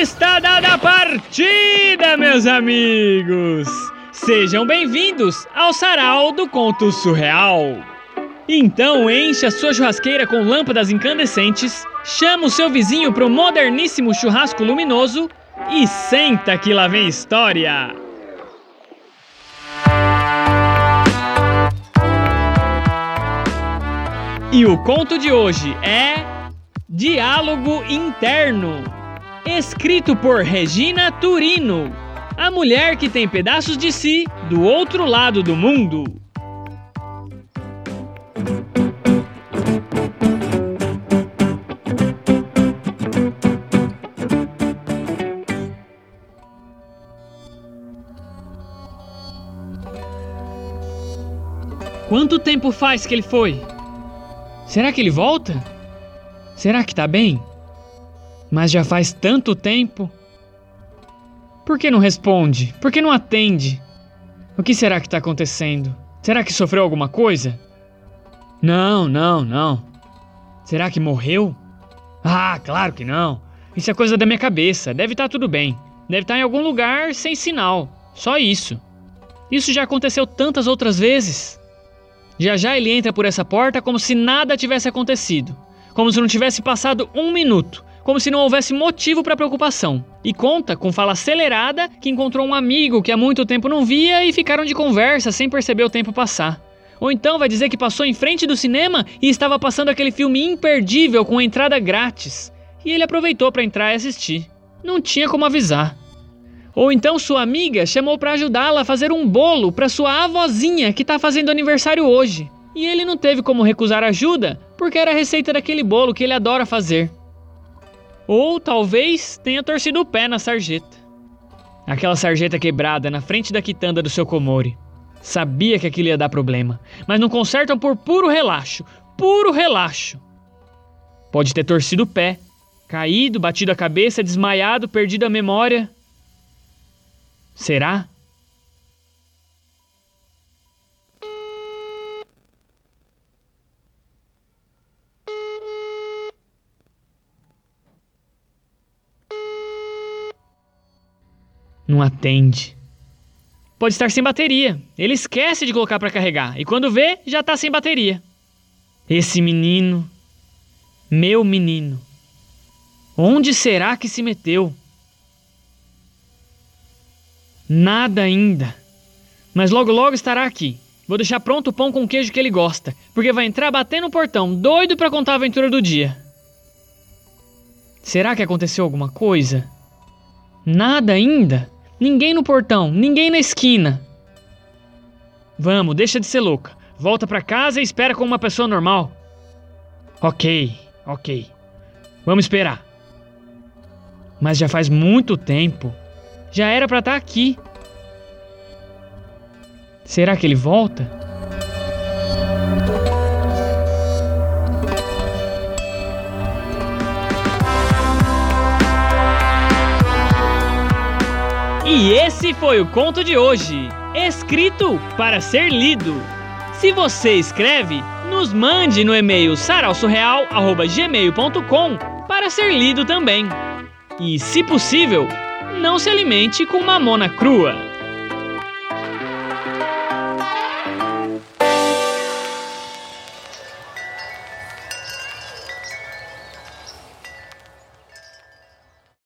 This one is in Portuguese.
Está dada a partida, meus amigos! Sejam bem-vindos ao Sarau do Conto Surreal. Então encha sua churrasqueira com lâmpadas incandescentes, chama o seu vizinho pro moderníssimo churrasco luminoso e senta que lá vem história! E o conto de hoje é Diálogo Interno, escrito por Regina Turino, a mulher que tem pedaços de si do outro lado do mundo. Quanto tempo faz que ele foi? Será que ele volta? Será que tá bem? Mas já faz tanto tempo. Por que não responde? Por que não atende? O que será que está acontecendo? Será que sofreu alguma coisa? Não, não, não. Será que morreu? Ah, claro que não. Isso é coisa da minha cabeça. Deve estar tá tudo bem. Deve estar tá em algum lugar sem sinal. Só isso. Isso já aconteceu tantas outras vezes. Já já ele entra por essa porta como se nada tivesse acontecido, como se não tivesse passado um minuto, como se não houvesse motivo para preocupação. E conta, com fala acelerada, que encontrou um amigo que há muito tempo não via e ficaram de conversa sem perceber o tempo passar. Ou então vai dizer que passou em frente do cinema e estava passando aquele filme imperdível com entrada grátis. E ele aproveitou para entrar e assistir. Não tinha como avisar. Ou então sua amiga chamou para ajudá-la a fazer um bolo para sua avózinha que está fazendo aniversário hoje. E ele não teve como recusar ajuda, porque era a receita daquele bolo que ele adora fazer. Ou talvez tenha torcido o pé na sarjeta. Aquela sarjeta quebrada na frente da quitanda do seu Komori. Sabia que aquilo ia dar problema, mas não consertam por puro relaxo, puro relaxo. Pode ter torcido o pé, caído, batido a cabeça, desmaiado, perdido a memória. Será? Não atende. Pode estar sem bateria. Ele esquece de colocar para carregar e quando vê, já está sem bateria. Esse menino, meu menino, onde será que se meteu? Nada ainda. Mas logo logo estará aqui. Vou deixar pronto o pão com queijo que ele gosta, porque vai entrar batendo no portão, doido para contar a aventura do dia. Será que aconteceu alguma coisa? Nada ainda? Ninguém no portão, ninguém na esquina. Vamos, deixa de ser louca. Volta para casa e espera como uma pessoa normal. Ok, ok. Vamos esperar. Mas já faz muito tempo. Já era para estar tá aqui. Será que ele volta? E esse foi o conto de hoje, escrito para ser lido. Se você escreve, nos mande no e-mail sarausurreal@gmail.com para ser lido também. E, se possível, não se alimente com mamona crua.